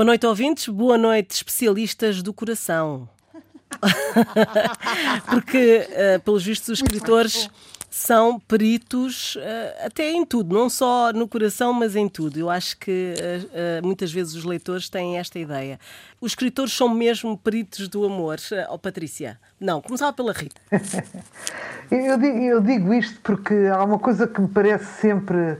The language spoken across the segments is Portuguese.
Boa noite, ouvintes. Boa noite, especialistas do coração. Porque, uh, pelos vistos, os escritores são peritos uh, até em tudo, não só no coração, mas em tudo. Eu acho que uh, muitas vezes os leitores têm esta ideia. Os escritores são mesmo peritos do amor. Oh, Patrícia, não, começava pela Rita. eu, digo, eu, digo, isto porque há uma coisa que me parece sempre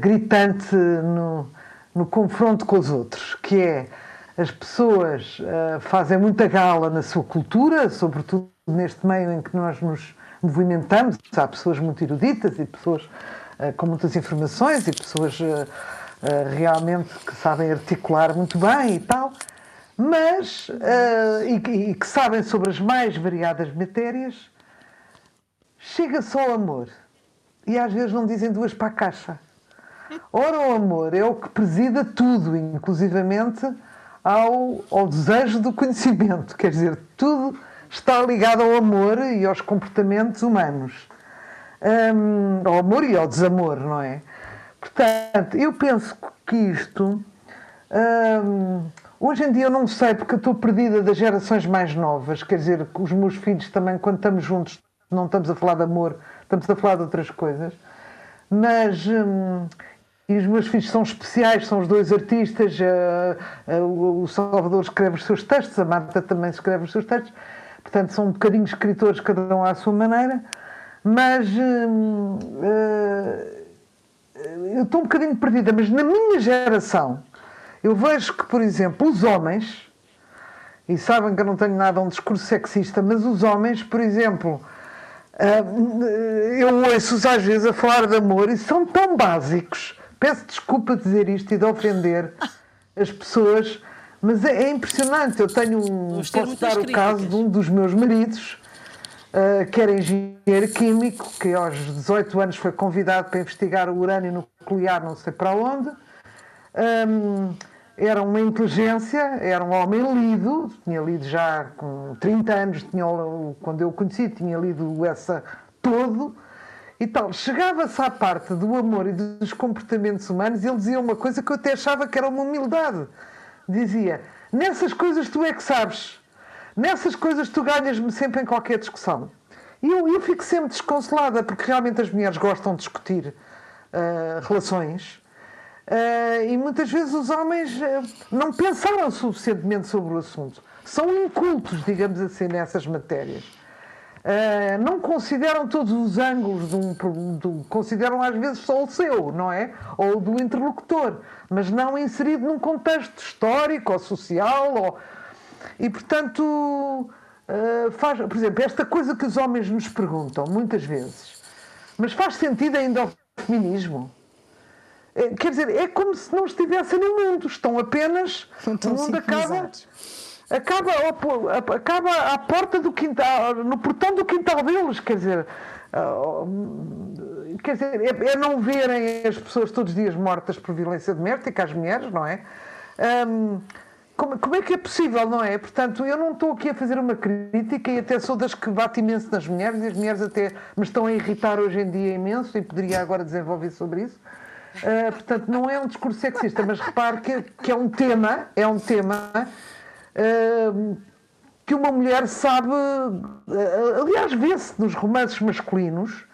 gritante no, no confronto com os outros, que é as pessoas uh, fazem muita gala na sua cultura, sobretudo neste meio em que nós nos movimentamos. Há pessoas muito eruditas e pessoas uh, com muitas informações e pessoas uh, realmente que sabem articular muito bem e tal, mas e, e, que sabem sobre as mais variadas matérias. Chega só o amor e às vezes não dizem duas para a caixa. Ora, o amor é o que presida tudo, inclusivamente ao, ao desejo do conhecimento. Quer dizer, tudo está ligado ao amor e aos comportamentos humanos. Um, ao amor e ao desamor, não é? Portanto, eu penso que isto. Um, hoje em dia eu não sei, porque eu estou perdida das gerações mais novas. Quer dizer, que os meus filhos também, quando estamos juntos, não estamos a falar de amor, estamos a falar de outras coisas. Mas. Um, e os meus filhos são especiais, são os dois artistas. Uh, uh, o Salvador escreve os seus textos, a Marta também escreve os seus textos. Portanto, são um bocadinho escritores, cada um à sua maneira. Mas uh, eu estou um bocadinho perdida. Mas na minha geração, eu vejo que, por exemplo, os homens, e sabem que eu não tenho nada a um discurso sexista, mas os homens, por exemplo, eu ouço-os às vezes a falar de amor e são tão básicos Peço desculpa de dizer isto e de ofender as pessoas, mas é, é impressionante. Eu tenho um. Posso dar o caso de um dos meus maridos, uh, que era engenheiro químico, que aos 18 anos foi convidado para investigar o urânio nuclear, não sei para onde. Um, era uma inteligência, era um homem lido, tinha lido já com 30 anos, tinha, quando eu o conheci, tinha lido essa todo e tal. Chegava-se à parte do amor e dos comportamentos humanos e ele dizia uma coisa que eu até achava que era uma humildade. Dizia: Nessas coisas tu é que sabes. Nessas coisas tu ganhas-me sempre em qualquer discussão. E eu, eu fico sempre desconsolada, porque realmente as mulheres gostam de discutir uh, relações. Uh, e muitas vezes os homens uh, não pensaram suficientemente sobre o assunto. São incultos, digamos assim, nessas matérias. Uh, não consideram todos os ângulos de um, de, consideram às vezes só o seu, não é? Ou do interlocutor, mas não inserido num contexto histórico ou social. Ou... E portanto, uh, faz, por exemplo, esta coisa que os homens nos perguntam muitas vezes, mas faz sentido ainda ao feminismo? Eh, quer dizer, é como se não estivessem no mundo, estão apenas. o mundo acaba acaba, acaba à porta do quintal, no portão do quintal deles, quer dizer, ah, quer dizer, é, é não verem as pessoas todos os dias mortas por violência doméstica, as mulheres, não é? Um, como, como, é que é possível, não é? Portanto, eu não estou aqui a fazer uma crítica e até sou das que bate imenso nas mulheres e as mulheres até me estão a irritar hoje em dia imenso e poderia agora desenvolver sobre isso. Uh, portanto, não é um discurso sexista, mas repare que, que é um tema, é um tema que uma mulher sabe. Eh, aliás, vê-se nos romances masculinos,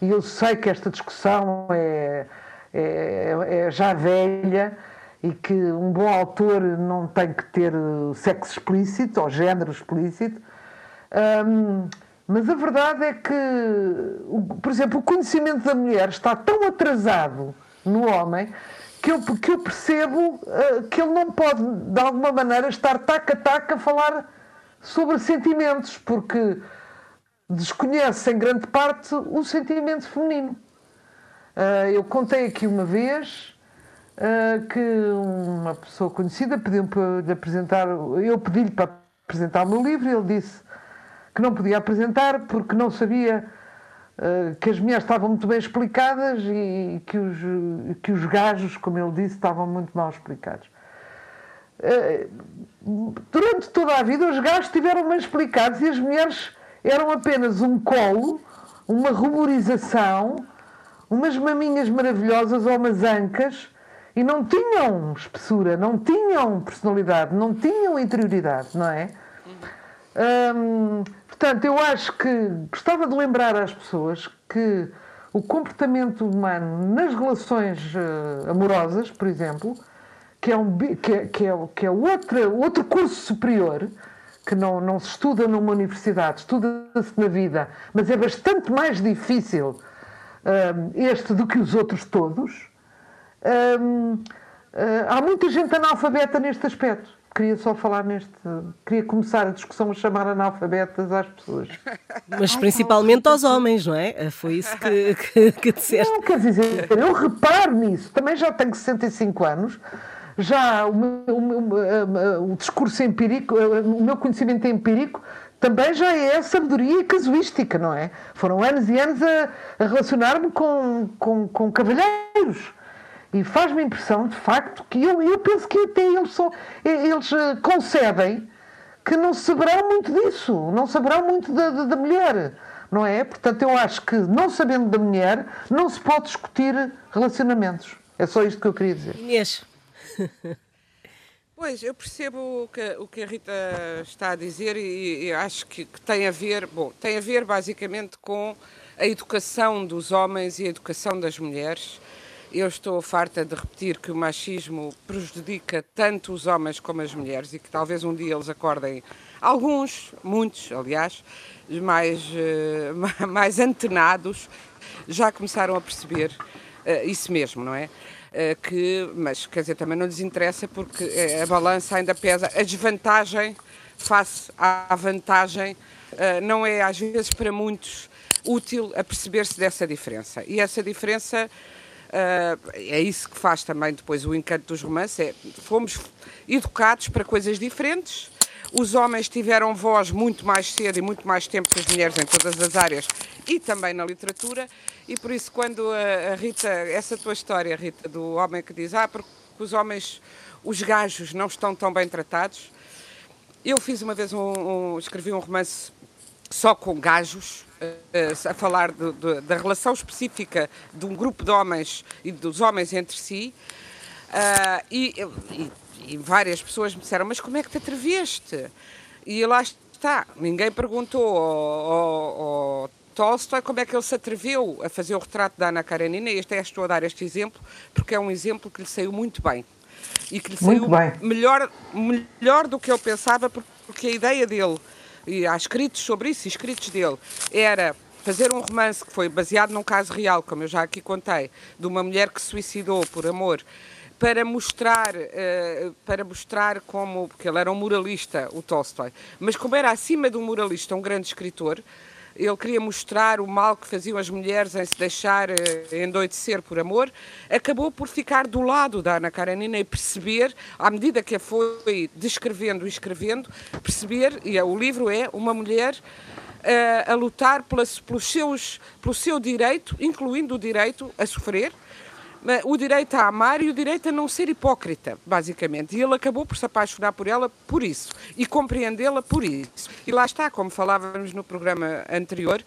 e eu sei que esta discussão é, é, é, já velha e que um bom autor não tem que ter sexo explícito ou género explícito. Um, mas a verdade é que, por exemplo, o conhecimento da mulher está tão atrasado no homem que eu, que eu percebo uh, que ele não pode, de alguma maneira, estar taca a falar sobre sentimentos, porque desconhece em grande parte o sentimento feminino. Uh, eu contei aqui uma vez uh, que uma pessoa conhecida pediu-me para lhe apresentar, eu pedi-lhe para apresentar o meu livro e ele disse que não podia apresentar porque não sabia que as mulheres estavam muito bem explicadas e que os, que os gajos, como ele disse, estavam muito mal explicados. Eh, durante toda a vida, os gajos estiveram bem explicados e as mulheres eram apenas um colo, uma ruborização, umas maminhas maravilhosas ou umas ancas e não tinham espessura, não tinham personalidade, não tinham interioridade, não é? Hum, portanto, eu acho que gostava de lembrar às pessoas que o comportamento humano nas relações uh, amorosas, por exemplo, que é, um, que é, que é, que é outro, outro curso superior, que não, não se estuda numa universidade, estuda-se na vida, mas é bastante mais difícil uh, este do que os outros todos. Uh, há muita gente analfabeta neste aspecto. Queria só falar neste. Queria começar a discussão a chamar analfabetas às pessoas. Mas principalmente aos homens, não é? Foi isso que, que, que disseste. Não, quer dizer, eu reparo nisso. Também já tenho 65 anos já o, meu, o, meu, o discurso empírico, o meu conhecimento empírico também já é sabedoria casuística, não é? Foram anos e anos a, a relacionar-me com, com, com cavalheiros. E faz-me impressão, de facto, que eu, eu penso que até eles, só, eles eh, concedem que não saberão muito disso, não saberão muito da, da, da mulher, não é? Portanto, eu acho que, não sabendo da mulher, não se pode discutir relacionamentos. É só isto que eu queria dizer. Inês. Pois, eu percebo o que, o que a Rita está a dizer e, e acho que, que, tem a ver, bom, tem a ver basicamente com a educação dos homens e a educação das mulheres. Eu estou farta de repetir que o machismo prejudica tanto os homens como as mulheres e que talvez um dia eles acordem, alguns, muitos, aliás, mais, uh, mais antenados, já começaram a perceber uh, isso mesmo, não é? Eh, que, mas quer dizer, também não lhes interessa porque eh, a balança ainda pesa. A desvantagem face à vantagem eh, não é, às vezes, para muitos útil a perceber-se dessa diferença. E essa diferença é isso que faz também depois o encanto dos romances. É, fomos educados para coisas diferentes, os homens tiveram voz muito mais cedo e muito mais tempo que as mulheres em todas as áreas e também na literatura. E por isso, quando a, Rita, essa tua história, Rita, do homem que diz, ah, porque os homens, os gajos não estão tão bem tratados. Eu fiz uma vez um, um escrevi um romance só com gajos, a falar de, de, da relação específica de um grupo de homens e dos homens entre si. Uh, e, e e várias pessoas me disseram, mas como é que te atreveste? E lá está, ninguém perguntou ao, ao, ao Tolstói como é que ele se atreveu a fazer o retrato da Ana Karenina, e este é, estou a dar este exemplo, porque é um exemplo que lhe saiu muito bem. E que lhe muito saiu bem. Melhor, melhor do que eu pensava, porque a ideia dele, e há escritos sobre isso, escritos dele, era fazer um romance que foi baseado num caso real, como eu já aqui contei, de uma mulher que se suicidou por amor para mostrar, uh, para mostrar como, porque ele era um moralista, o Tolstói, mas como era acima de um moralista, um grande escritor, ele queria mostrar o mal que faziam as mulheres em se deixar uh, endoidecer por amor, acabou por ficar do lado da Ana Karenina e perceber, à medida que a foi descrevendo e escrevendo, perceber, e é, o livro é uma mulher uh, a lutar pelos seus, pelo seu direito, incluindo o direito a sofrer, o direito a amar e o direito a não ser hipócrita, basicamente. E ele acabou por se apaixonar por ela por isso e compreendê-la por isso. E lá está, como falávamos no programa anterior,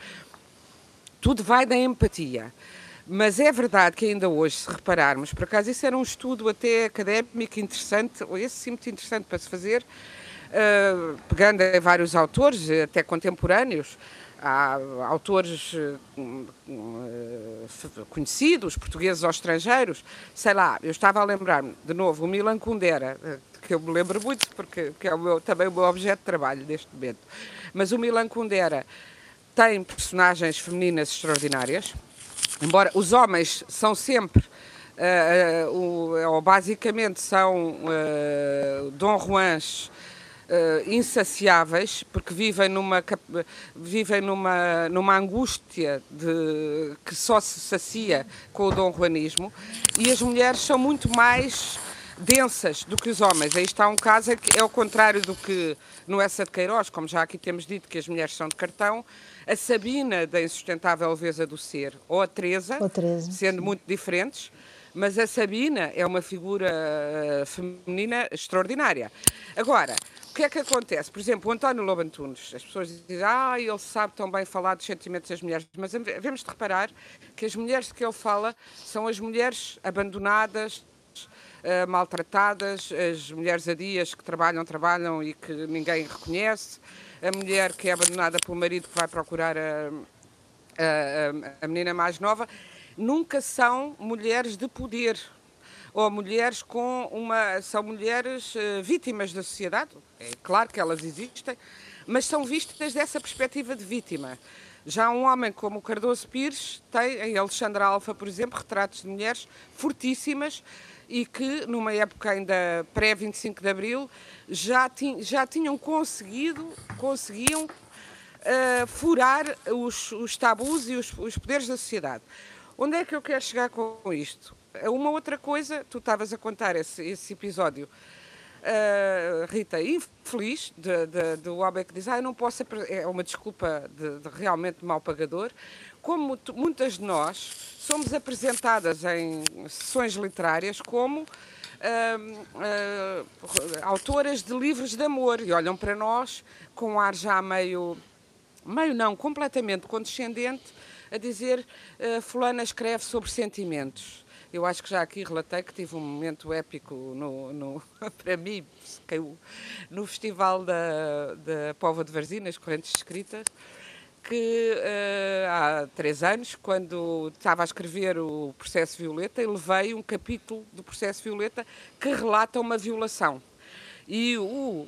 tudo vai da empatia. Mas é verdade que ainda hoje, se repararmos, por acaso isso era um estudo até académico interessante, ou esse sim muito interessante para se fazer, uh, pegando em vários autores, até contemporâneos, há autores eh, conhecidos, portugueses ou estrangeiros, sei lá, eu estava a lembrar-me, de novo, o Milan Kundera, eh, que eu me lembro muito, porque que é o meu, também o meu objeto de trabalho neste momento. Mas o Milan Kundera tem personagens femininas extraordinárias, embora os homens são sempre Uh, uh, ou basicamente são Dom Juans uh, insaciáveis, porque vivem numa, vivem numa, numa angústia de, que só se sacia com o dom juanismo, e as mulheres são muito mais densas do que os homens. Aí está um caso que é o contrário do que no Essa de Queiroz, como já aqui temos dito que as mulheres são de cartão, a Sabina da insustentável leveza do ser, ou a Teresa, ou Teresa sendo sim. muito diferentes, mas a Sabina é uma figura eh, feminina extraordinária. Agora, o que é que acontece? Por exemplo, o António Lobo Antunes, as pessoas dizem, ah, ele sabe tão bem falar dos sentimentos das mulheres, mas devemos de reparar que as mulheres de que ele fala são as mulheres abandonadas, uh, maltratadas, as mulheres adias que trabalham, trabalham e que ninguém reconhece, a mulher que é abandonada pelo marido que vai procurar a, a, a menina mais nova, nunca são mulheres de poder ou mulheres com uma. são mulheres uh, vítimas da sociedade. É claro que elas existem, mas são vistas dessa perspectiva de vítima. Já um homem como o Cardoso Pires tem, em Alexandra Alfa, por exemplo, retratos de mulheres fortíssimas e que, numa época ainda pré-25 de Abril, já, já tinham conseguido, conseguiam uh, furar os, os, tabus e os, os poderes da sociedade. Onde é que eu quero chegar com isto? Uma outra coisa, tu estavas a contar esse, esse episódio, uh, Rita, infeliz, de, de, do homem que diz, ah, não posso, é uma desculpa de, de realmente mal pagador, como muitas de nós somos apresentadas em sessões literárias como uh, uh, autoras de livros de amor e olham para nós com um ar já meio, meio não, completamente condescendente, a dizer uh, fulana escreve sobre sentimentos. Eu acho que já aqui relatei que tive um momento épico no, no para mim, no Festival da, da Pova de Varzinas, Correntes Escritas, que uh, há três anos, quando estava a escrever o Processo Violeta, levei um capítulo do Processo Violeta que relata uma violação. E o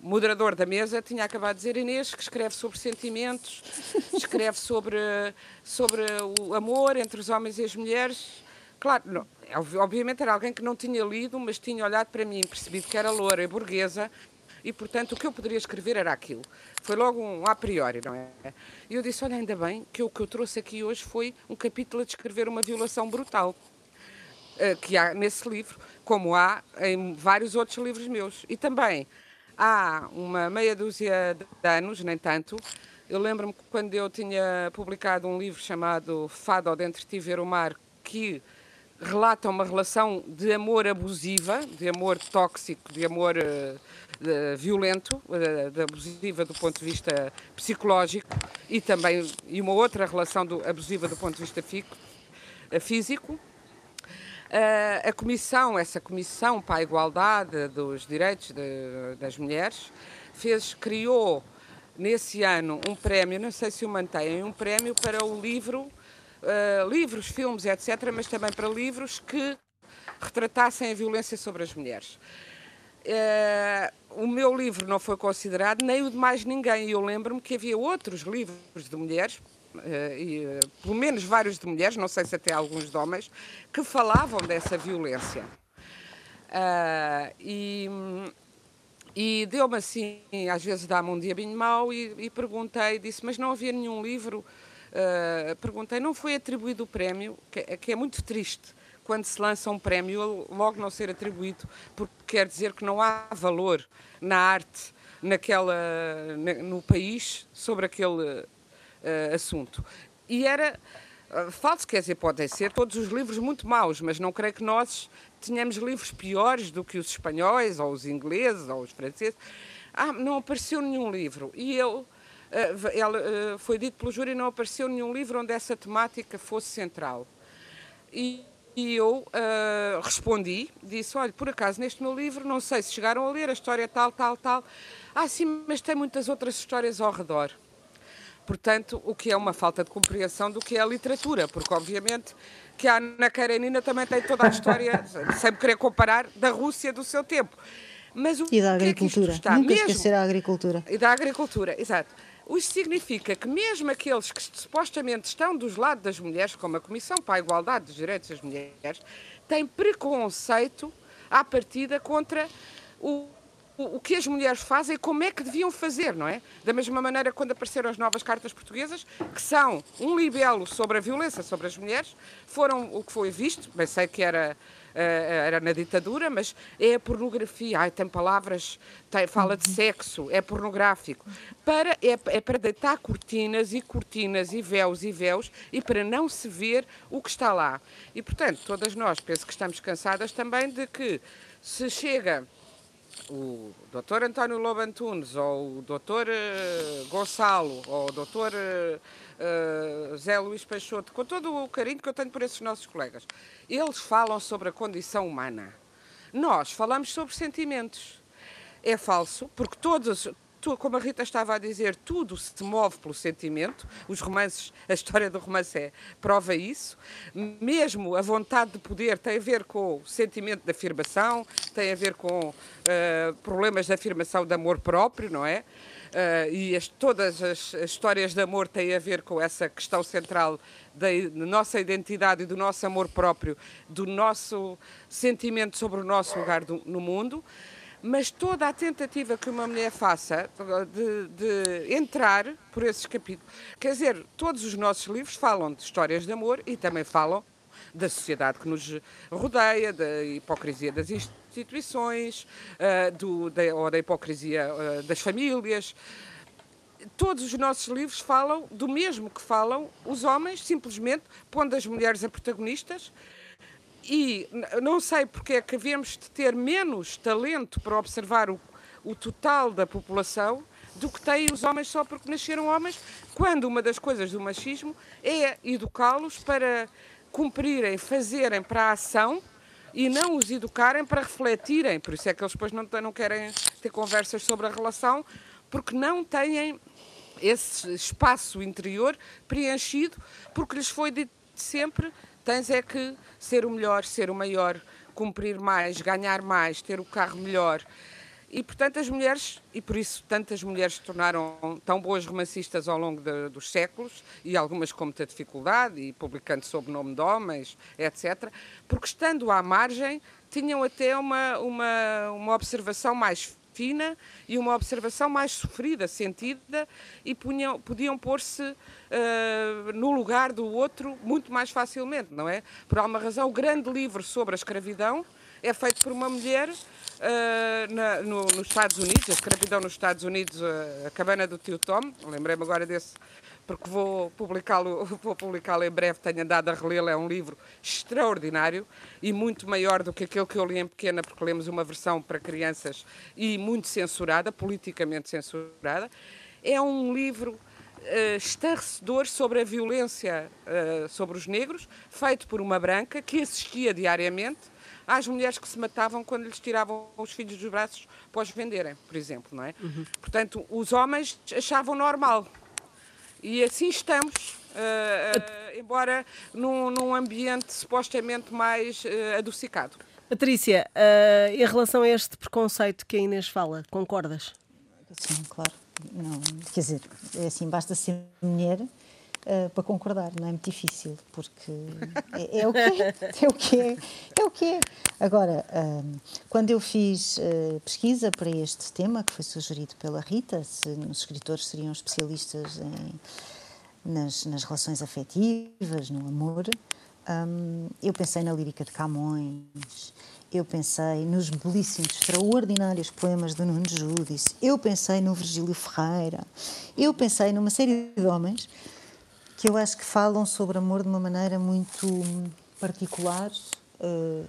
moderador da mesa tinha acabado de dizer Inês, que escreve sobre sentimentos, escreve sobre, sobre o amor entre os homens e as mulheres. Claro, não, obviamente era alguém que não tinha lido, mas tinha olhado para mim, percebido que era loura e burguesa, e portanto o que eu poderia escrever era aquilo. Foi logo um a priori, não é? E eu disse: olha, ainda bem que o que eu trouxe aqui hoje foi um capítulo a descrever uma violação brutal. Uh, que há nesse livro, como há em vários outros livros meus. E também há uma meia dúzia de anos, nem tanto, eu lembro-me quando eu tinha publicado um livro chamado Fado Dentre Ti Ver o Mar, que relata uma relação de amor abusiva, de amor tóxico, de amor uh, de, violento, uh, de abusiva do ponto de vista psicológico e também e uma outra relação do, abusiva do ponto de vista fico, uh, físico. a comissão, essa comissão para a igualdade dos direitos de, das mulheres, fez, criou nesse ano um prémio, não sei se o mantém, um prémio para o livro uh, livros, filmes, etc., mas também para livros que retratassem a violência sobre as mulheres. Uh, o meu livro não foi considerado, nem o de mais ninguém. Eu lembro-me que havia outros livros de mulheres, uh, e, uh, pelo menos vários de mulheres, não sei se até alguns de homens, que falavam dessa violência. e, e deu-me assim, às vezes dá-me um diabinho mau, e, e perguntei, disse, mas não havia nenhum livro Uh, perguntei, não foi atribuído o prémio, que, que, é muito triste quando se lança um prémio logo não ser atribuído, porque quer dizer que não há valor na arte naquela, na, no país sobre aquele uh, assunto. E era uh, falso, quer dizer, podem ser todos os livros muito maus, mas não creio que nós tenhamos livros piores do que os espanhóis, ou os ingleses, ou os franceses. Ah, não apareceu nenhum livro. E eu eh, eh, foi dito pelo júri, não apareceu nenhum livro onde essa temática fosse central. E, e eu uh, respondi, disse, olha, por acaso neste meu livro, não sei se chegaram a ler a história tal, tal, tal. Ah, sim, mas tem muitas outras histórias ao redor. Portanto, o que é uma falta de compreensão do que é a literatura, porque obviamente que a Ana Karenina também tem toda a história, sem querer comparar, da Rússia do seu tempo. Mas o e da agricultura. Que é que? Nunca Mesmo... esquecer a agricultura. E da agricultura, exato. Isso significa que mesmo aqueles que supostamente estão dos lados das mulheres, como a Comissão para a Igualdade dos Direitos das Mulheres, têm preconceito à partida contra o, o, que as mulheres fazem e como é que deviam fazer, não é? Da mesma maneira quando apareceram as novas cartas portuguesas, que são um libelo sobre a violência sobre as mulheres, foram o que foi visto, bem sei que era era na ditadura, mas é a pornografia. Ai, tem palavras, tem, fala de sexo, é pornográfico. Para, é, é para deitar cortinas e cortinas e véus e véus e para não se ver o que está lá. E, portanto, todas nós penso que estamos cansadas também de que se chega o doutor António Lobo Antunes, ou o doutor uh, Gonçalo, ou o doutor uh, Zé Luís Peixoto, com todo o carinho que eu tenho por esses nossos colegas, eles falam sobre a condição humana. Nós falamos sobre sentimentos. É falso, porque todos, como a Rita estava a dizer, tudo se move pelo sentimento. Os romances, a história do romance é, prova isso. Mesmo a vontade de poder tem a ver com o sentimento de afirmação, tem a ver com uh, problemas de afirmação de amor próprio, não é? Uh, e as, todas as, as, histórias de amor têm a ver com essa questão central da nossa identidade e do nosso amor próprio, do nosso sentimento sobre o nosso lugar do, no mundo mas toda a tentativa que uma mulher faça de, de, entrar por esses capítulos, quer dizer, todos os nossos livros falam de histórias de amor e também falam da sociedade que nos rodeia, da hipocrisia das instituições, uh, do, da, ou da hipocrisia uh, das famílias. Todos os nossos livros falam do mesmo que falam os homens, simplesmente pondo as mulheres a protagonistas e não sei porque é que havemos de ter menos talento para observar o, o total da população do que têm os homens só porque nasceram homens, quando uma das coisas do machismo é educá-los para cumprirem, fazerem para a ação e não os educarem para refletirem. Por isso é que eles depois não, não querem ter conversas sobre a relação, porque não têm esse espaço interior preenchido, porque lhes foi dito sempre tens é que ser o melhor, ser o maior, cumprir mais, ganhar mais, ter o carro melhor. E, portanto, as mulheres, e por isso tantas mulheres se tornaram tão boas romancistas ao longo de, dos séculos, e algumas com muita dificuldade, e publicando sob nome de homens, etc., porque estando à margem, tinham até uma, uma, uma observação mais e uma observação mais sofrida, sentida, e punham, podiam pôr-se uh, no lugar do outro muito mais facilmente, não é? Por alguma razão, o grande livro sobre a escravidão é feito por uma mulher uh, na, no, nos Estados Unidos, a escravidão nos Estados Unidos, uh, a cabana do tio Tom, lembrei-me agora desse porque vou publicá-lo vou publicá em breve, tenho andado a relê-lo, é um livro extraordinário e muito maior do que aquele que eu li em pequena, porque lemos uma versão para crianças e muito censurada, politicamente censurada. É um livro uh, estarrecedor sobre a violência uh, sobre os negros, feito por uma branca que assistia diariamente às mulheres que se matavam quando lhes tiravam os filhos dos braços para os venderem, por exemplo, não é? Uhum. Portanto, os homens achavam normal e assim estamos, uh, uh, embora num, num, ambiente supostamente mais uh, adocicado. Patrícia, em relação a este preconceito que a Inês fala, concordas? Sim, claro. Não, quer dizer, é assim, basta ser mulher uh, para concordar, não é muito difícil, porque é, é, o que é, é o que é, é o que é. Agora, uh, quando eu fiz uh, pesquisa para este tema, que foi sugerido pela Rita, se os escritores seriam especialistas em, nas, nas relações afetivas, no amor, um, eu pensei na lírica de Camões, eu pensei nos belíssimos, extraordinários poemas do Nuno Judice, eu pensei no Virgílio Ferreira, eu pensei numa série de homens que eu acho que falam sobre amor de uma maneira muito particular uh,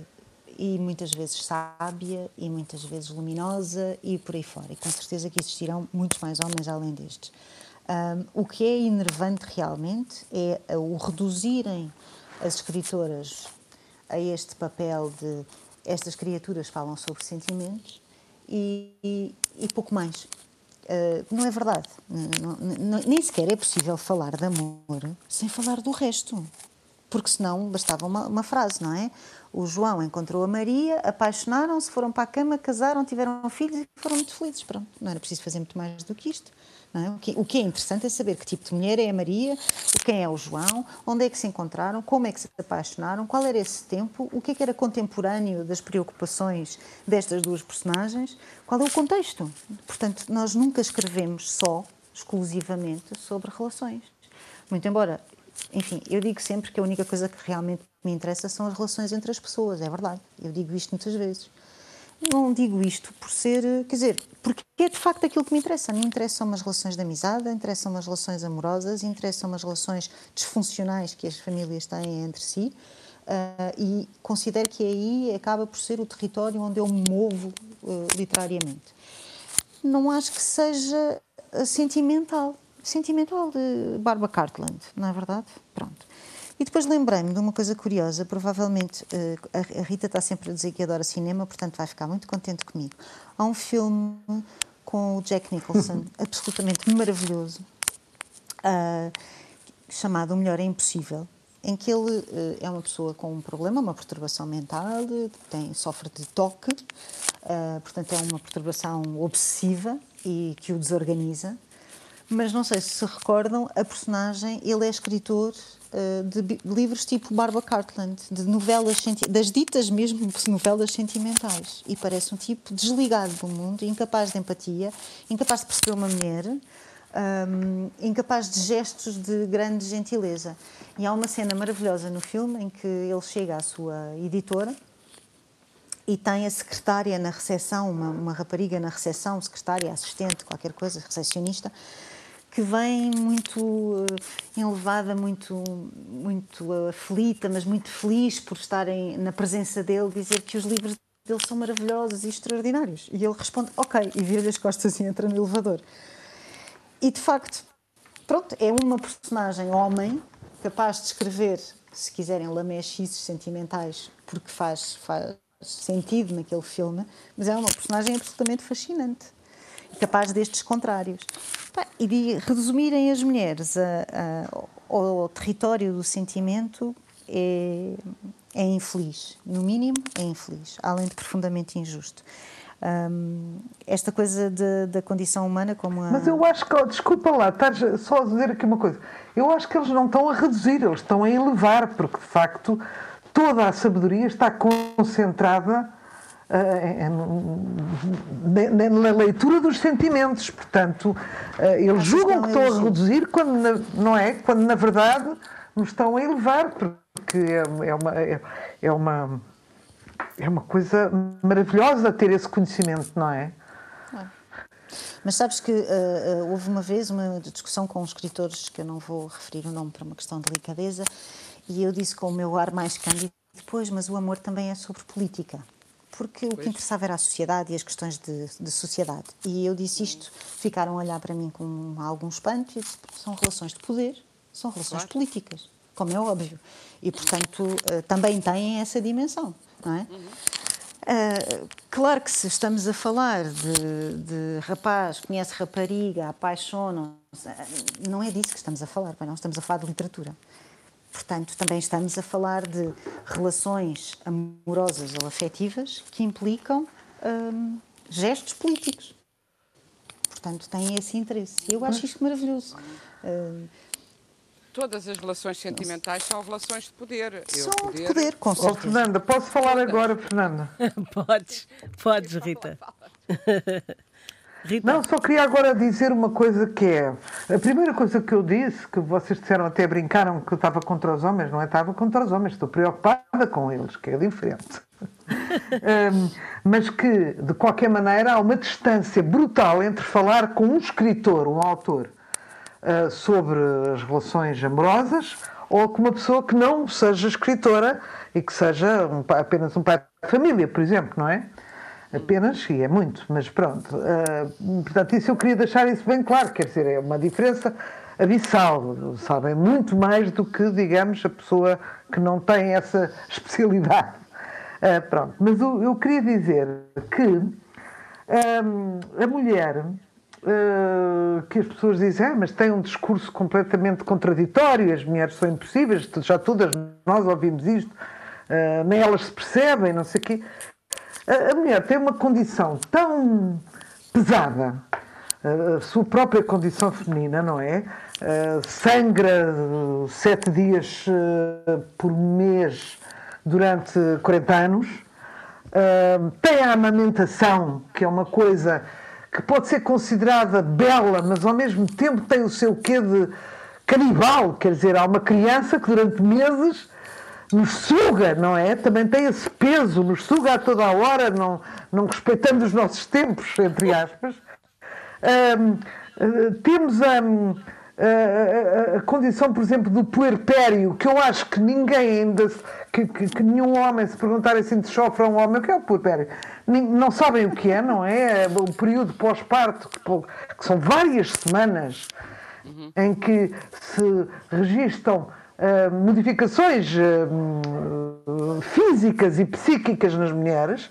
e muitas vezes sábia e muitas vezes luminosa e por aí fora. E com certeza que existirão muitos mais homens além destes. Um, o que é enervante realmente é o reduzirem as escritoras a este papel de estas criaturas falam sobre sentimentos e, e, e pouco mais. Uh, não é verdade. Não, não, nem sequer é possível falar de amor sem falar do resto. Porque senão bastava uma, uma frase, não é? O João encontrou a Maria, apaixonaram-se, foram para a cama, casaram, tiveram filhos e foram muito felizes. Pronto, não era preciso fazer muito mais do que isto. É? O, que, o, que, é interessante é saber que tipo de mulher é a Maria, quem é o João, onde é que se encontraram, como é que se apaixonaram, qual era esse tempo, o que é que era contemporâneo das preocupações destas duas personagens, qual é o contexto. Portanto, nós nunca escrevemos só, exclusivamente, sobre relações. Muito embora, enfim, eu digo sempre que a única coisa que realmente me interessa são as relações entre as pessoas, é verdade. Eu digo isto muitas vezes. Não digo isto por ser, quer dizer, porque é de facto aquilo que me interessa. A mim interessam umas relações de amizade, interessam umas relações amorosas, interessam umas relações disfuncionais que as famílias têm entre si. uh, e considero que aí acaba por ser o território onde eu me movo uh, literariamente. Não acho que seja sentimental, sentimental de Barbara Cartland, não é verdade? Pronto. E depois lembrei-me de uma coisa curiosa, provavelmente a Rita está sempre a dizer que adora cinema, portanto vai ficar muito contente comigo. Há um filme com o Jack Nicholson, absolutamente maravilhoso, uh, chamado O Melhor é Impossível, em que ele uh, é uma pessoa com um problema, uma perturbação mental, tem, sofre de toque, uh, portanto é uma perturbação obsessiva e que o desorganiza. Mas não sei se se recordam, a personagem, ele é escritor de livros tipo Barbara Cartland, de novelas, das ditas mesmo novelas sentimentais. E parece um tipo desligado do mundo, incapaz de empatia, incapaz de perceber uma mulher, um, incapaz de gestos de grande gentileza. E há uma cena maravilhosa no filme em que ele chega à sua editora e tem a secretária na recepção, uma, uma rapariga na recepção, secretária, assistente, qualquer coisa, recepcionista, que vem muito eh, enlevada, muito, muito aflita, mas muito feliz por estarem na presença dele, dizer que os livros dele são maravilhosos e extraordinários. E ele responde, ok, e vira-lhe as costas e entra no elevador. E de facto, pronto, é uma personagem homem capaz de escrever, se quiserem, lamechices sentimentais, porque faz, faz sentido naquele filme, mas é uma personagem absolutamente fascinante capaz destes contrários. E de resumirem as mulheres a, a, ao território do sentimento é, é infeliz, no mínimo é infeliz, além de profundamente injusto. Um, esta coisa de, da condição humana como a... Mas eu acho que, desculpa lá, estás só a dizer aqui uma coisa. Eu acho que eles não estão a reduzir, eles estão a elevar, porque de facto toda a sabedoria está concentrada na leitura dos sentimentos. Portanto, eh, eles julgam que estão a reduzir quando, não é? Quando na verdade nos estão a elevar, porque é, é uma, é, é uma, é uma coisa maravilhosa ter esse conhecimento, não é? Mas sabes que uh, houve uma vez uma discussão com os escritores, que eu não vou referir o nome para uma questão de delicadeza, e eu disse com o meu ar mais cândido, depois, mas o amor também é sobre política porque pois. o que interessava era a sociedade e as questões de, de, sociedade. E eu disse isto, ficaram a olhar para mim com algum espanto e disse, são relações de poder, são relações claro. políticas, como é óbvio. E, portanto, uh, também têm essa dimensão, não é? Uhum. Uh, claro que se estamos a falar de, de rapaz, conhece rapariga, apaixona, não é disso que estamos a falar, não estamos a falar de literatura. Portanto, também estamos a falar de relações amorosas ou afetivas que implicam hum, gestos políticos. Portanto, têm esse interesse. E eu acho isto maravilhoso. Hum, Todas as relações sentimentais são relações de poder. São poder... de poder, com certeza. Oh, Fernanda, posso falar agora, Fernanda? podes, podes, Rita. Rita. Não, só queria agora dizer uma coisa que é. A primeira coisa que eu disse, que vocês disseram até brincaram que eu estava contra os homens, não é? Estava contra os homens, estou preocupada com eles, que é diferente. um, mas que, de qualquer maneira, há uma distância brutal entre falar com um escritor, um autor, uh, sobre as relações amorosas ou com uma pessoa que não seja escritora e que seja um, apenas um pai de família, por exemplo, não é? Apenas, e é muito, mas pronto. Uh, portanto, isso eu queria deixar isso bem claro, quer dizer, é uma diferença abissal, sabem, muito mais do que, digamos, a pessoa que não tem essa especialidade. Uh, pronto, mas eu, eu, queria dizer que um, a mulher, uh, que as pessoas dizem, ah, mas tem um discurso completamente contraditório, as mulheres são impossíveis, já todas nós ouvimos isto, uh, nem elas se percebem, não sei o quê. A, mulher tem uma condição tão pesada, a sua própria condição feminina, não é? sangra sete dias por mês durante 40 anos, tem a amamentação, que é uma coisa que pode ser considerada bela, mas ao mesmo tempo tem o seu quê de canibal, quer dizer, há uma criança que durante meses nos suga, não é? Também tem esse peso, nos suga a toda a hora, não, não respeitando os nossos tempos, entre aspas. Um, uh, temos a, a, a, condição, por exemplo, do puerpério, que eu acho que ninguém ainda, que, que, que nenhum homem, se perguntar assim, se sofre a um homem, o que é o puerpério? Não sabem o que é, não é? O período pós-parto, que, que, são várias semanas uhum. em que se registram uh, modificações uh, físicas e psíquicas nas mulheres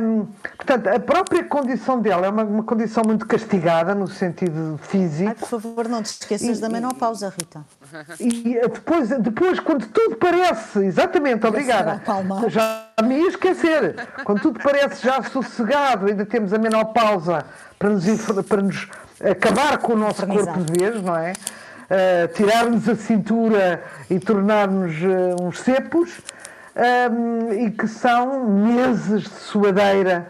um, portanto, a própria condição dela é uma, uma, condição muito castigada no sentido físico. Ai, por favor, não te esqueças e, da menopausa, Rita. E depois, depois, quando tudo parece, exatamente, obrigada. Já me ia esquecer. Quando tudo parece já sossegado, ainda temos a menopausa para nos, para nos acabar com o nosso corpo de vez, não é? Uh, tirar-nos a cintura e tornar-nos uh, uns cepos um, e que são meses de suadeira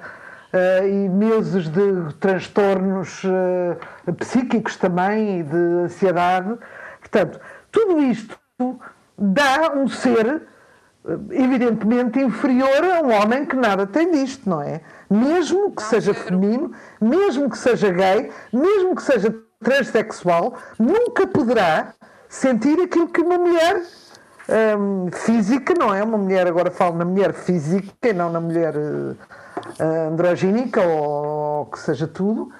uh, e meses de transtornos uh, psíquicos também e de ansiedade. Portanto, tudo isto dá um ser evidentemente inferior a um homem que nada tem disto, não é? Mesmo que seja feminino, mesmo que seja gay, mesmo que seja transexual, nunca poderá sentir aquilo que uma mulher um, física, não é? Uma mulher, agora falo na mulher física e não na mulher uh, androgínica ou, ou, que seja tudo,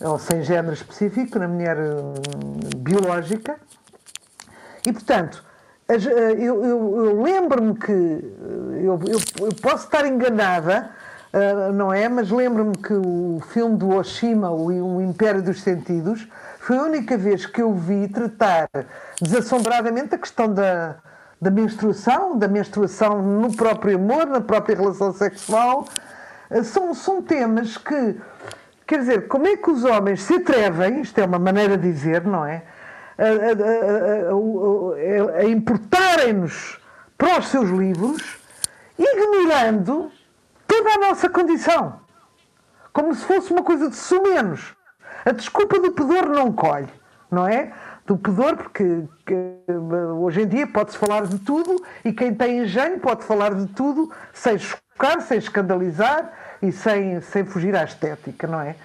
ou sem género específico, na mulher uh, biológica. E portanto, as, uh, eu, eu, eu lembro-me que eu, eu, posso estar enganada. não é? Mas lembro-me que o filme do Oshima, o, o Império dos Sentidos, foi a única vez que eu vi tratar desassombradamente a questão da, da menstruação, da menstruação no próprio amor, na própria relação sexual. Eh, são, são temas que, quer dizer, como é que os homens se atrevem, isto é uma maneira de dizer, não é? A, a, a, a importarem-nos para os seus livros, ignorando toda a nossa condição. Como se fosse uma coisa de sumenos. A desculpa do pudor não colhe, não é? do pudor, porque que, hoje em dia pode-se falar de tudo e quem tem engenho pode falar de tudo sem chocar, sem escandalizar e sem, sem fugir à estética, não é?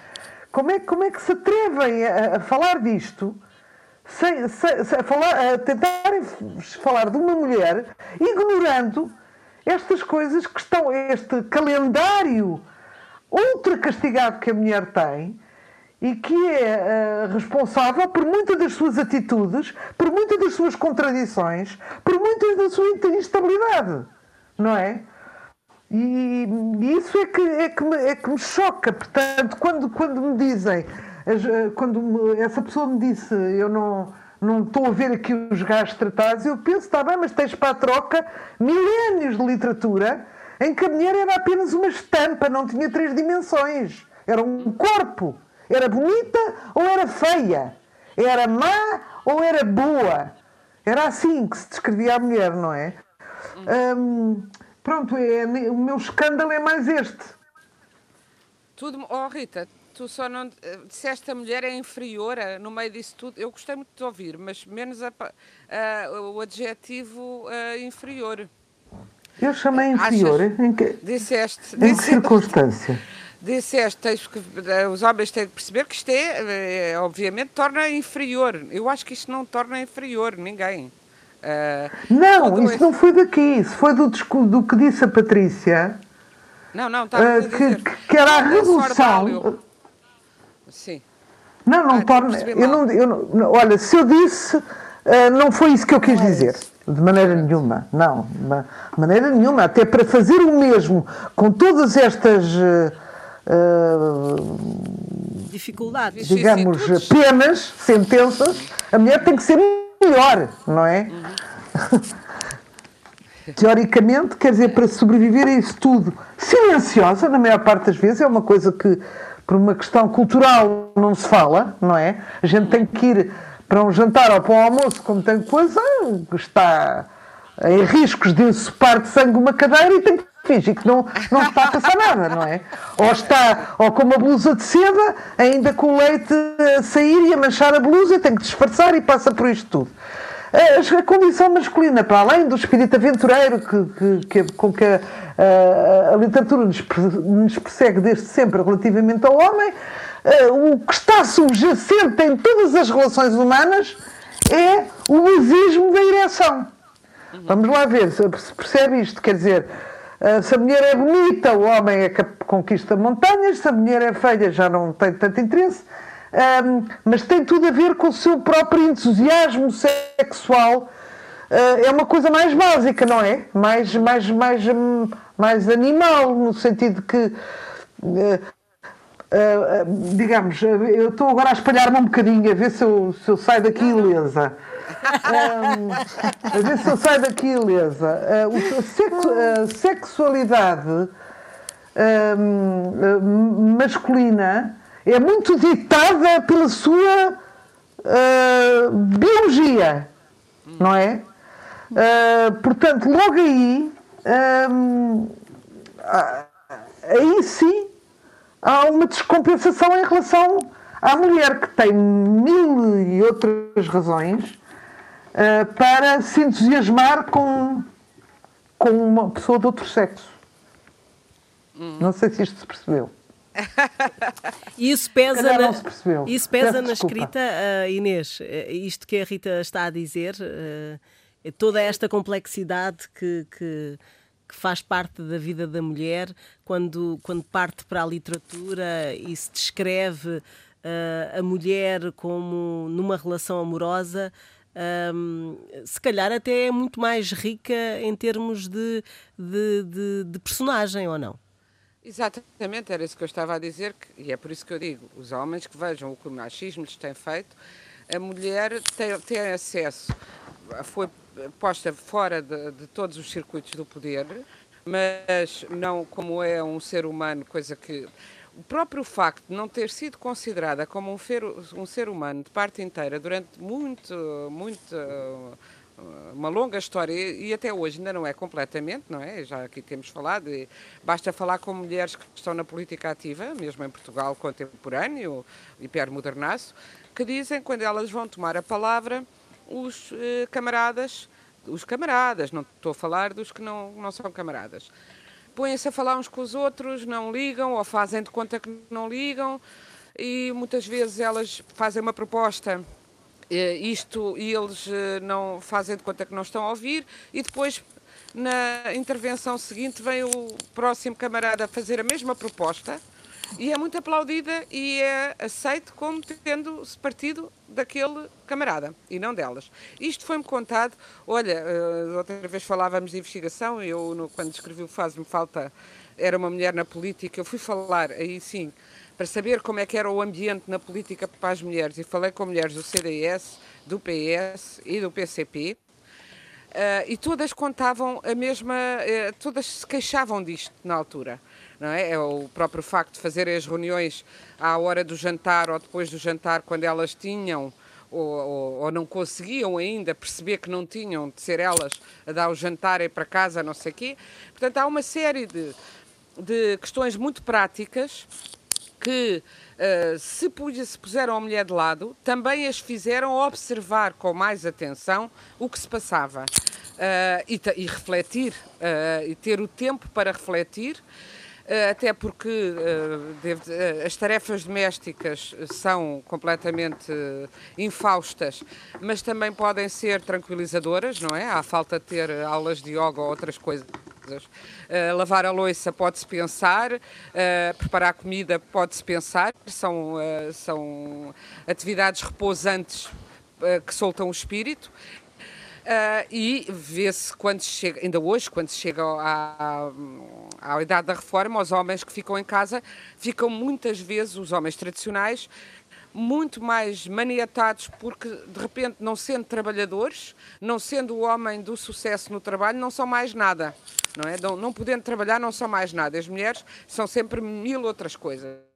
Como é, como é que se atrevem a, a falar disto? Sem, sem, a, falar, a tentarem falar de uma mulher ignorando estas coisas que estão, este calendário ultra castigado que a mulher tem, e que é uh, responsável por muitas das suas atitudes, por muitas das suas contradições, por muitas da sua instabilidade, não é? E, e isso é que, é, que me, é que me choca. Portanto, quando, quando me dizem, eh, quando essa pessoa me disse, eu não, não estou a ver aqui os gajos tratados, eu penso, está bem, mas tens para a troca milénios de literatura em que a mulher era apenas uma estampa, não tinha três dimensões, era um corpo. Era bonita ou era feia? Era má ou era boa? Era assim que se descrevia a mulher, não é? Hum, pronto, é, o meu escândalo é mais este. Tudo, oh Rita, tu só não disseste a mulher é inferior no meio disso tudo. Eu gostei muito de ouvir, mas menos a, a, o adjetivo a, inferior. Eu chamei inferior. Achas, em que, disseste, em disseste, que circunstância? Disseste que eh, os homens têm que perceber que isto é, é, obviamente, torna inferior. Eu acho que isto não torna inferior ninguém. Uh, não, isso esse... não foi daqui, isso foi do, do que disse a Patrícia. Não, não, está uh, que, que, era a redução. Sim. Não, não ah, torna. Eu não, eu não, olha, se eu disse, uh, não foi isso que eu quis é dizer. De maneira nenhuma, não, de maneira nenhuma. Até para fazer o mesmo com todas estas uh, dificuldades, digamos, penas, sentenças, a mulher tem que ser melhor, não é? Uhum. Teoricamente, quer dizer, para sobreviver a isso tudo, silenciosa, na maior parte das vezes, é uma coisa que, por uma questão cultural, não se fala, não é? A gente tem que ir para um jantar ou para um almoço, como tem coisa, está em riscos de ensopar de sangue uma cadeira e tem que fingir que não, não está a passar nada, não é? Ou está, ou com uma blusa de seda, ainda com o leite a sair e a manchar a blusa, tem que disfarçar e passa por isto tudo. A condição masculina, para além do espírito aventureiro que, que, que com que a, a, a literatura nos, nos, persegue desde sempre relativamente ao homem, uh, o que está subjacente em todas as relações humanas é o nazismo da ereção. Vamos lá ver se percebe isto. Quer dizer, se a mulher é bonita, o homem é que conquista montanhas, se a mulher é feia, já não tem tanto interesse. Um, mas tem tudo a ver com o seu próprio entusiasmo sexual. Uh, é uma coisa mais básica, não é? Mais, mais, mais, mais animal, no sentido que. Uh, uh, digamos, eu estou agora a espalhar-me um bocadinho, a ver se eu, se eu saio daqui ilesa. Um, ver se eu saio daqui ilesa. sexu a sexualidade um, masculina é muito ditada pela sua uh, biologia, não é? Uh, portanto, logo aí, um, aí sim há uma descompensação em relação à mulher que tem mil e outras razões uh, para se entusiasmar com, com uma pessoa de outro sexo. Hum. Não sei se isto se percebeu. isso pesa, na, isso pesa na escrita, uh, Inês. Uh, isto que a Rita está a dizer, uh, toda esta complexidade que, que, que, faz parte da vida da mulher, quando, quando parte para a literatura e se descreve a mulher como numa relação amorosa. Um, se calhar até é muito mais rica em termos de, de, de, de personagem, ou não? Exatamente, era isso que eu estava a dizer, que, e é por isso que eu digo: os homens que vejam o que o machismo lhes tem feito, a mulher tem, tem acesso, foi posta fora de, de, todos os circuitos do poder, mas não como é um ser humano, coisa que. O próprio facto de não ter sido considerada como um, fer, um ser humano de parte inteira durante muito, muito uma longa história e até hoje ainda não é completamente, não é? Já aqui temos falado, basta falar com mulheres que estão na política ativa, mesmo em Portugal contemporâneo, hipermodernaço, que dizem quando elas vão tomar a palavra, os eh, camaradas, os camaradas, não estou a falar dos que não, não são camaradas, põem-se a falar uns com os outros, não ligam ou fazem de conta que não ligam e muitas vezes elas fazem uma proposta eh, isto e eles eh, não fazem de conta que não estão a ouvir e depois na intervenção seguinte vem o próximo camarada fazer a mesma proposta e é muito aplaudida e é aceito como tendo-se partido daquele camarada e não delas. Isto foi-me contado, olha, eh, outra vez falávamos de investigação, eu quando escrevi o Faz-me Falta era uma mulher na política, eu fui falar aí sim para saber como é que era o ambiente na política para as mulheres e falei com mulheres do CDS, do PS e do PCP. Uh, eh, e todas contavam a mesma, uh, todas se queixavam disto na altura. Não é? é o próprio facto de fazer as reuniões à hora do jantar ou depois do jantar, quando elas tinham ou, ou, ou, não conseguiam ainda perceber que não tinham de ser elas a dar o jantar e para casa, não sei o quê. Portanto, há uma série de, de questões muito práticas que uh, se, se puseram a mulher de lado, também as fizeram observar com mais atenção o que se passava uh, e, e, refletir, uh, e ter o tempo para refletir, até porque deve, as tarefas domésticas são completamente infaustas, mas também podem ser tranquilizadoras, não é? Há falta de ter aulas de yoga ou outras coisas. Uh, lavar a louça pode-se pensar, uh, preparar comida pode-se pensar, são, uh, são atividades repousantes que soltam o espírito. E vê-se quando chega, ainda hoje, quando se chega à, à, à idade da reforma, os homens que ficam em casa ficam muitas vezes, os homens tradicionais, muito mais maniatados porque, de repente, não sendo trabalhadores, não sendo o homem do sucesso no trabalho, não são mais nada. Não, é? não, não podendo trabalhar, não são mais nada. As mulheres são sempre mil outras coisas.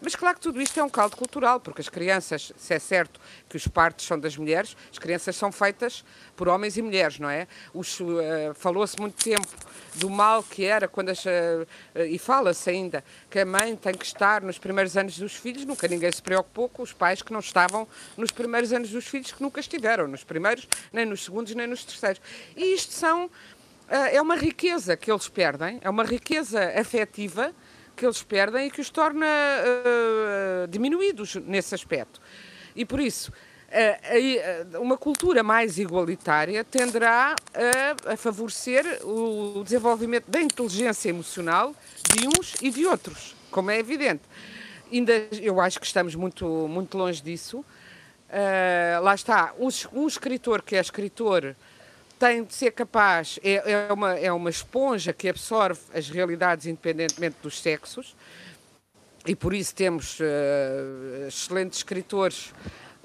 Mas claro que tudo isto é um caldo cultural, porque as crianças, se é certo que os partos são das mulheres, as crianças são feitas por homens e mulheres, não é? Uh, Falou-se muito tempo do mal que era quando as, uh, e fala-se ainda que a mãe tem que estar nos primeiros anos dos filhos, nunca ninguém se preocupou com os pais que não estavam nos primeiros anos dos filhos, que nunca estiveram nos primeiros, nem nos segundos, nem nos terceiros. E isto são, uh, é uma riqueza que eles perdem, é uma riqueza afetiva que eles perdem e que os torna uh, diminuídos nesse aspecto. E por isso, uh, uma cultura mais igualitária tenderá a, a favorecer o desenvolvimento da inteligência emocional de uns e de outros, como é evidente. Ainda, eu acho que estamos muito, muito longe disso. Uh, lá está, um, um, escritor que é escritor tem de ser capaz, é, é, uma, é uma esponja que absorve as realidades independentemente dos sexos, e por isso temos uh, excelentes escritores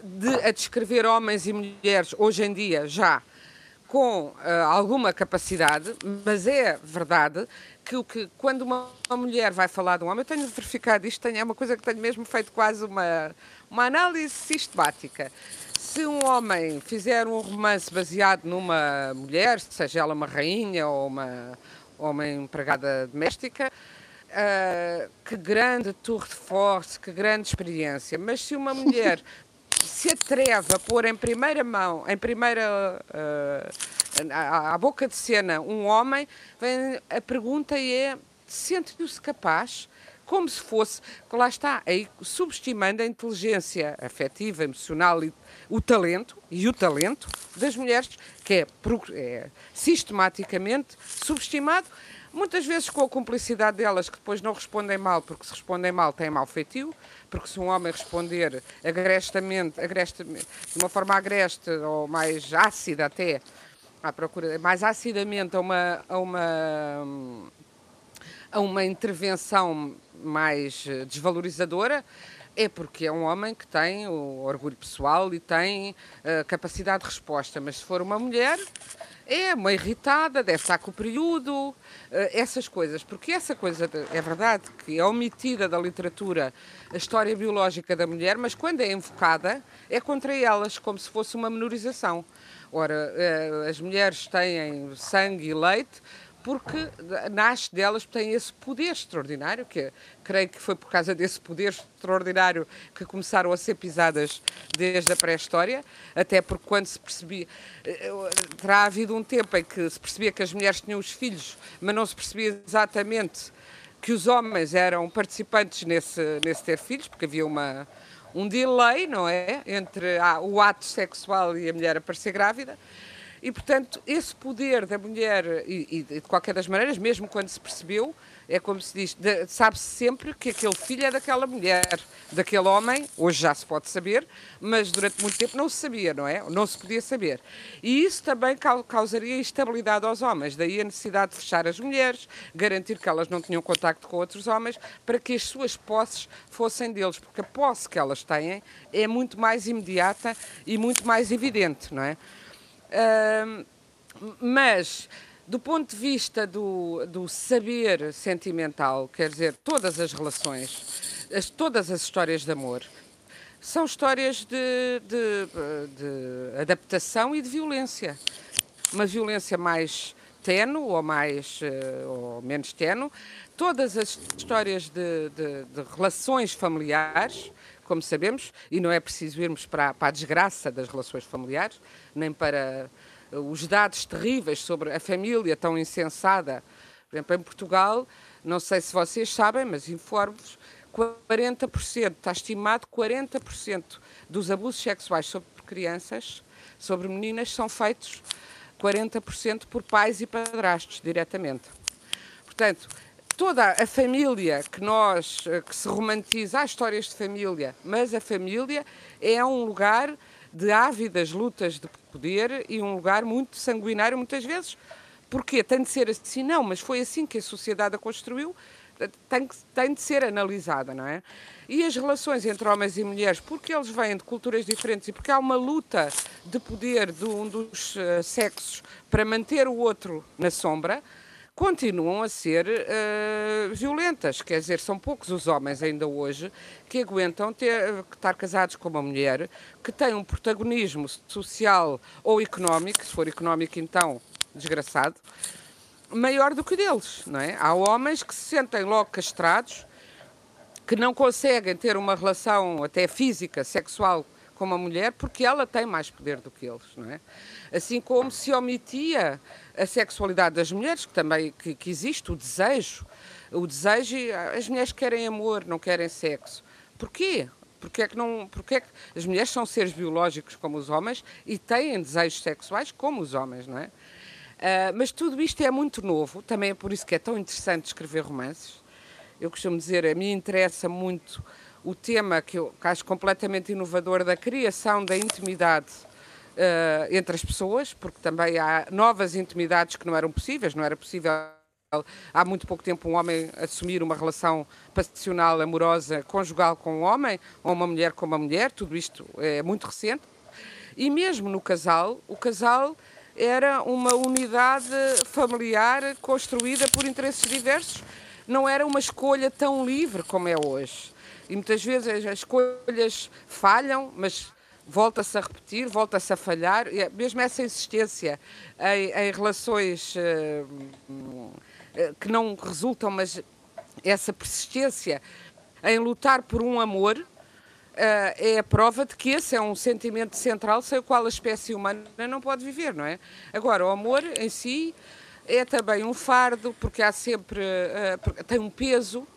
de, a descrever homens e mulheres hoje em dia já com uh, alguma capacidade, mas é verdade que, o que quando uma, uma, mulher vai falar de um homem, eu tenho verificado isto, tenho, é uma coisa que tenho mesmo feito quase uma, uma análise sistemática. Se um homem fizer um romance baseado numa mulher, seja ela uma rainha ou uma, ou uma empregada doméstica, uh, que grande tour de force, que grande experiência. Mas se uma mulher se atreve a pôr em primeira mão, em primeira uh, à, à, boca de cena um homem, vem, a pergunta é: sente-se capaz? Como se fosse, que lá está, aí subestimando a inteligência afetiva, emocional e o talento, e o talento das mulheres, que é, é sistematicamente subestimado, muitas vezes com a cumplicidade delas, que depois não respondem mal, porque se respondem mal têm mal feitio, porque se um homem responder agrestamente, agrestamente de uma forma agreste ou mais ácida até, à procura, mais acidamente a uma, a uma, a uma intervenção mais desvalorizadora, é porque é um homem que tem o orgulho pessoal e tem uh, capacidade de resposta. Mas se for uma mulher, é uma irritada, deve estar com o período, uh, essas coisas. Porque essa coisa, é verdade que é omitida da literatura a história biológica da mulher, mas quando é invocada, é contra elas, como se fosse uma menorização. Ora, uh, as mulheres têm sangue e leite, porque nasce delas, tem esse poder extraordinário, que creio que foi por causa desse poder extraordinário que começaram a ser pisadas desde a pré-história, até porque quando se percebia, eh, terá havido um tempo em que se percebia que as mulheres tinham os filhos, mas não se percebia exatamente que os homens eram participantes nesse, nesse ter filhos, porque havia uma, um delay, não é, entre ah, o ato sexual e a mulher aparecer grávida, e, portanto, esse poder da mulher, e, e, de qualquer das maneiras, mesmo quando se percebeu, é como se diz, sabe-se sempre que aquele filho é daquela mulher, daquele homem, hoje já se pode saber, mas durante muito tempo não se sabia, não é? Não se podia saber. E isso também causaria instabilidade aos homens, daí a necessidade de fechar as mulheres, garantir que elas não tinham contacto com outros homens, para que as suas posses fossem deles, porque a posse que elas têm é muito mais imediata e muito mais evidente, não é? Mas, do ponto de vista do, do saber sentimental, quer dizer, todas as relações, as, todas as histórias de amor, são histórias de, de, de, adaptação e de violência. Uma violência mais tenue ou mais uh, ou menos tenue. Todas as histórias de, de, de, relações familiares, como sabemos, e não é preciso irmos para, para a desgraça das relações familiares, nem para eh, os dados terríveis sobre a família tão insensada. Por exemplo, em Portugal, não sei se vocês sabem, mas informo-vos, 40%, está estimado 40% dos abusos sexuais sobre crianças, sobre meninas, são feitos 40% por pais e padrastos diretamente. Portanto, toda a família que nós, eh, que se romantiza, há histórias de família, mas a família é um lugar de ávidas lutas de poder e um lugar muito sanguinário, muitas vezes. Porquê? Tem de ser assim? Não, mas foi assim que a sociedade a construiu, tem, tem de ser analisada, não é? E as relações entre homens e mulheres, porque eles vêm de culturas diferentes e porque há uma luta de poder de um dos uh, sexos para manter o outro na sombra, continuam a ser uh, violentas. Quer dizer, são poucos os homens ainda hoje que aguentam ter, estar casados com uma mulher que tem um protagonismo social ou económico, se for económico então, desgraçado, maior do que deles, não é? Há homens que se sentem logo castrados, que não conseguem ter uma relação até física, sexual com a mulher porque ela tem mais poder do que eles, não é? Assim como se omitia a sexualidade das mulheres, que também que, que existe o desejo, o desejo, as mulheres querem amor, não querem sexo. Porquê? Porque é que não, porque é que as mulheres são seres biológicos como os homens e têm desejos sexuais como os homens, não é? Uh, mas tudo isto é muito novo, também é por isso que é tão interessante escrever romances. Eu costumo dizer, a mim interessa muito o tema que eu acho completamente inovador da criação da intimidade uh, entre as pessoas, porque também há novas intimidades que não eram possíveis, não era possível há muito pouco tempo um homem assumir uma relação passional, amorosa, conjugal com um homem, ou uma mulher com uma mulher, tudo isto é muito recente. E mesmo no casal, o casal era uma unidade familiar construída por interesses diversos, não era uma escolha tão livre como é hoje. E muitas vezes as escolhas falham, mas volta-se a repetir, volta-se a falhar, e é mesmo essa insistência em, em relações uh, que não resultam, mas essa persistência em lutar por um amor uh, é a prova de que esse é um sentimento central sem o qual a espécie humana não pode viver, não é? Agora, o amor em si é também um fardo, porque há sempre, uh, tem um peso,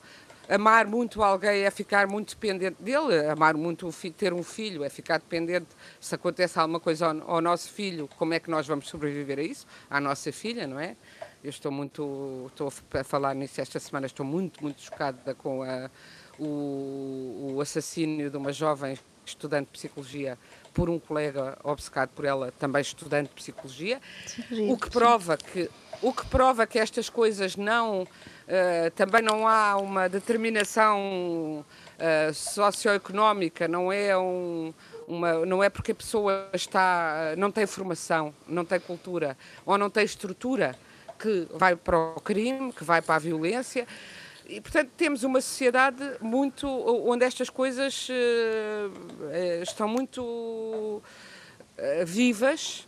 amar muito alguém é ficar muito dependente dele, amar muito ter um filho é ficar dependente se acontece alguma coisa ao, ao, nosso filho, como é que nós vamos sobreviver a isso? À nossa filha, não é? Eu estou muito, estou a falar nisso esta semana, estou muito, muito chocada com a, o, o assassínio de uma jovem estudante de psicologia por um colega obcecado por ela, também estudante de psicologia, psicologia o que prova que o que prova que estas coisas não Uh, também não há uma determinação uh, socioeconómica, não é, um, uma, não é porque a pessoa está, não tem formação, não tem cultura ou não tem estrutura que vai para o crime, que vai para a violência. E, portanto, temos uma sociedade muito onde estas coisas uh, estão muito vivas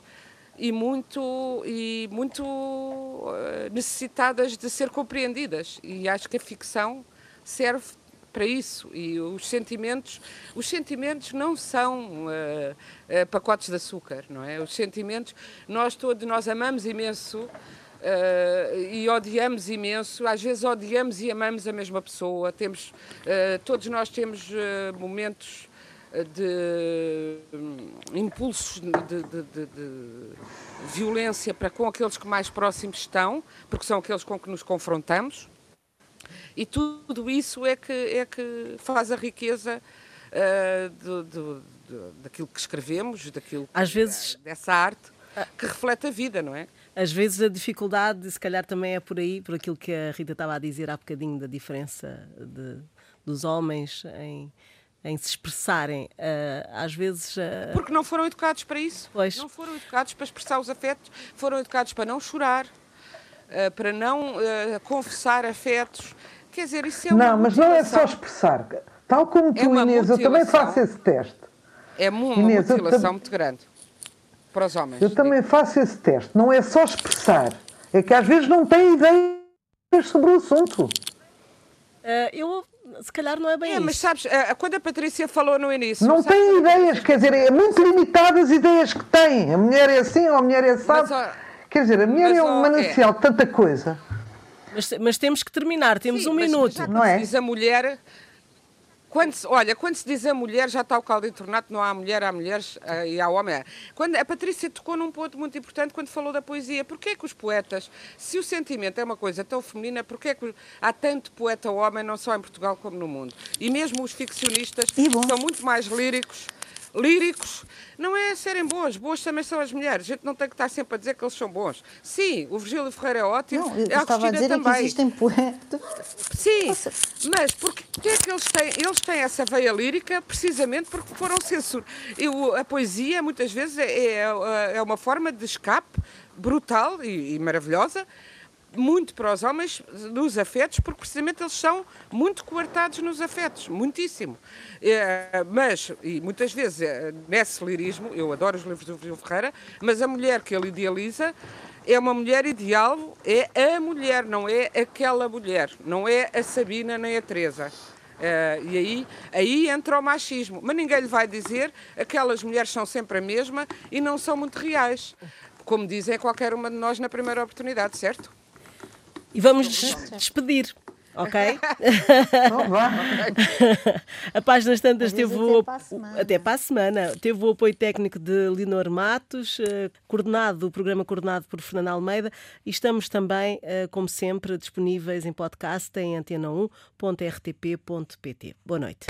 e muito, e muito uh, necessitadas de ser compreendidas. E acho que a ficção serve para isso. E os sentimentos, os sentimentos não são uh, uh, pacotes de açúcar, não é? Os sentimentos, nós todos, nós amamos imenso. Uh, e odiamos imenso, às vezes odiamos e amamos a mesma pessoa. Temos, todos nós temos momentos de hum, impulsos de, de, de, de, violência para com aqueles que mais próximos estão, porque são aqueles com que nos confrontamos. E tudo isso é que, é que faz a riqueza uh, daquilo que escrevemos, daquilo Às vezes... dessa arte que reflete a vida, não é? Às vezes a dificuldade, se calhar também é por aí, por aquilo que a Rita estava a dizer há bocadinho da diferença de, dos homens em, em se expressarem. Uh, às vezes. Uh... Porque não foram educados para isso. Pois. Não foram educados para expressar os afetos, foram educados para não chorar, uh, para não confessar afetos. Quer dizer, isso é uma. Não, mas não é só expressar. Tal como tu, é Inês, eu também faço esse teste. É uma Inês, mutilação muito grande para os homens. Eu também faço esse teste. Não é só expressar. É que às vezes não têm ideias sobre o assunto. Eu se calhar não é bem é, isso. Mas sabes, eh, quando a Patrícia falou no início. Não tem ideias, quer dizer, é muito limitadas as ideias que tem. A mulher é assim, ou a mulher é assim. Quer dizer, a mulher é um manancial de é. tanta coisa. Mas, mas, temos que terminar, temos Sim, um mas, minuto. Mas não é? Diz a mulher, quando se, olha, quando se diz a mulher, já está o caldo entornado, não há mulher, há mulheres uh, e há homem. Quando, a Patrícia tocou num ponto muito importante quando falou da poesia. Porquê que os poetas, se o sentimento é uma coisa tão feminina, porquê que há tanto poeta homem, não só em Portugal como no mundo? E mesmo os ficcionistas são muito mais líricos líricos, não é serem bons. Boas também são as mulheres. A gente não tem que estar sempre a dizer que eles são bons. Sim, o Virgílio Ferreira é ótimo. Não, eu a estava a dizer também. É que existem poetas. Sim, mas porque é que eles têm? Eles têm essa veia lírica precisamente porque foram censurados. A poesia, muitas vezes, é, é, é uma forma de escape brutal e, e maravilhosa muito para os homens nos afetos, porque precisamente eles são muito coartados nos afetos, muitíssimo. É, mas, e muitas vezes, é, nesse lirismo, eu adoro os livros do Virgílio Ferreira, mas a mulher que ele idealiza é uma mulher ideal, é a mulher, não é aquela mulher, não é a Sabina nem a Teresa. Uh, e aí, aí entra o machismo. Mas ninguém lhe vai dizer aquelas mulheres são sempre a mesma e não são muito reais. Como dizem qualquer uma de nós na primeira oportunidade, certo? E vamos despedir ok? Não vá. a Páginas Tantas teve o, até para a semana. Teve o apoio técnico de Linor Matos, uh, coordenado, o programa coordenado por Fernando Almeida e estamos também, uh, como sempre, disponíveis em podcast em antena1.rtp.pt. Boa noite.